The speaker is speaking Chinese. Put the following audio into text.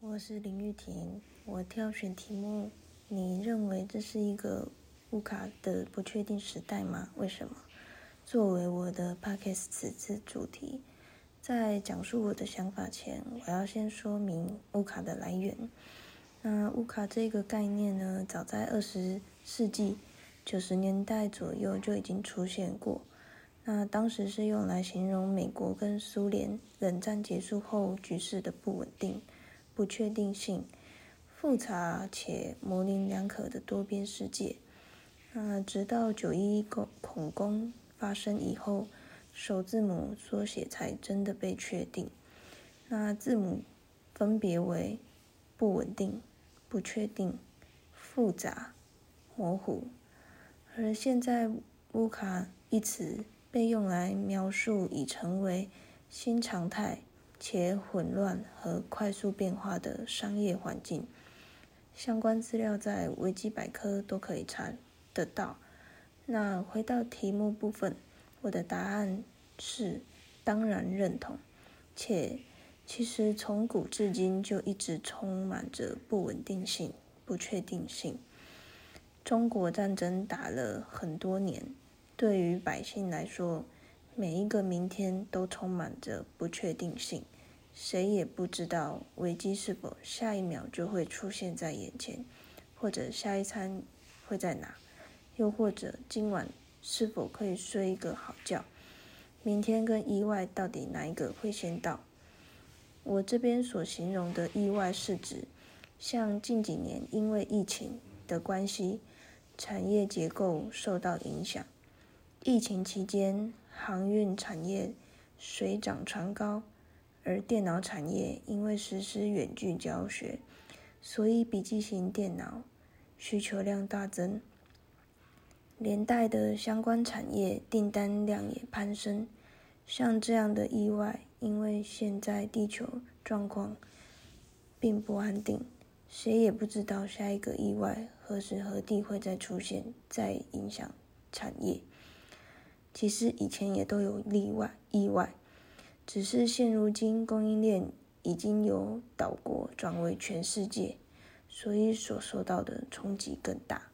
我是林玉婷，我挑选题目。你认为这是一个乌卡的不确定时代吗？为什么？作为我的 podcast 此次主题，在讲述我的想法前，我要先说明乌卡的来源。那乌卡这个概念呢，早在二十世纪九十年代左右就已经出现过。那当时是用来形容美国跟苏联冷战结束后局势的不稳定、不确定性、复杂且模棱两可的多边世界。那直到九一恐恐攻发生以后，首字母缩写才真的被确定。那字母分别为不稳定、不确定、复杂、模糊，而现在乌卡一词。被用来描述已成为新常态且混乱和快速变化的商业环境。相关资料在维基百科都可以查得到。那回到题目部分，我的答案是当然认同，且其实从古至今就一直充满着不稳定性、不确定性。中国战争打了很多年。对于百姓来说，每一个明天都充满着不确定性，谁也不知道危机是否下一秒就会出现在眼前，或者下一餐会在哪，又或者今晚是否可以睡一个好觉，明天跟意外到底哪一个会先到？我这边所形容的意外是指，像近几年因为疫情的关系，产业结构受到影响。疫情期间，航运产业水涨船高，而电脑产业因为实施远距教学，所以笔记型电脑需求量大增，连带的相关产业订单量也攀升。像这样的意外，因为现在地球状况并不安定，谁也不知道下一个意外何时何地会再出现，再影响产业。其实以前也都有例外意外，只是现如今供应链已经由岛国转为全世界，所以所受到的冲击更大。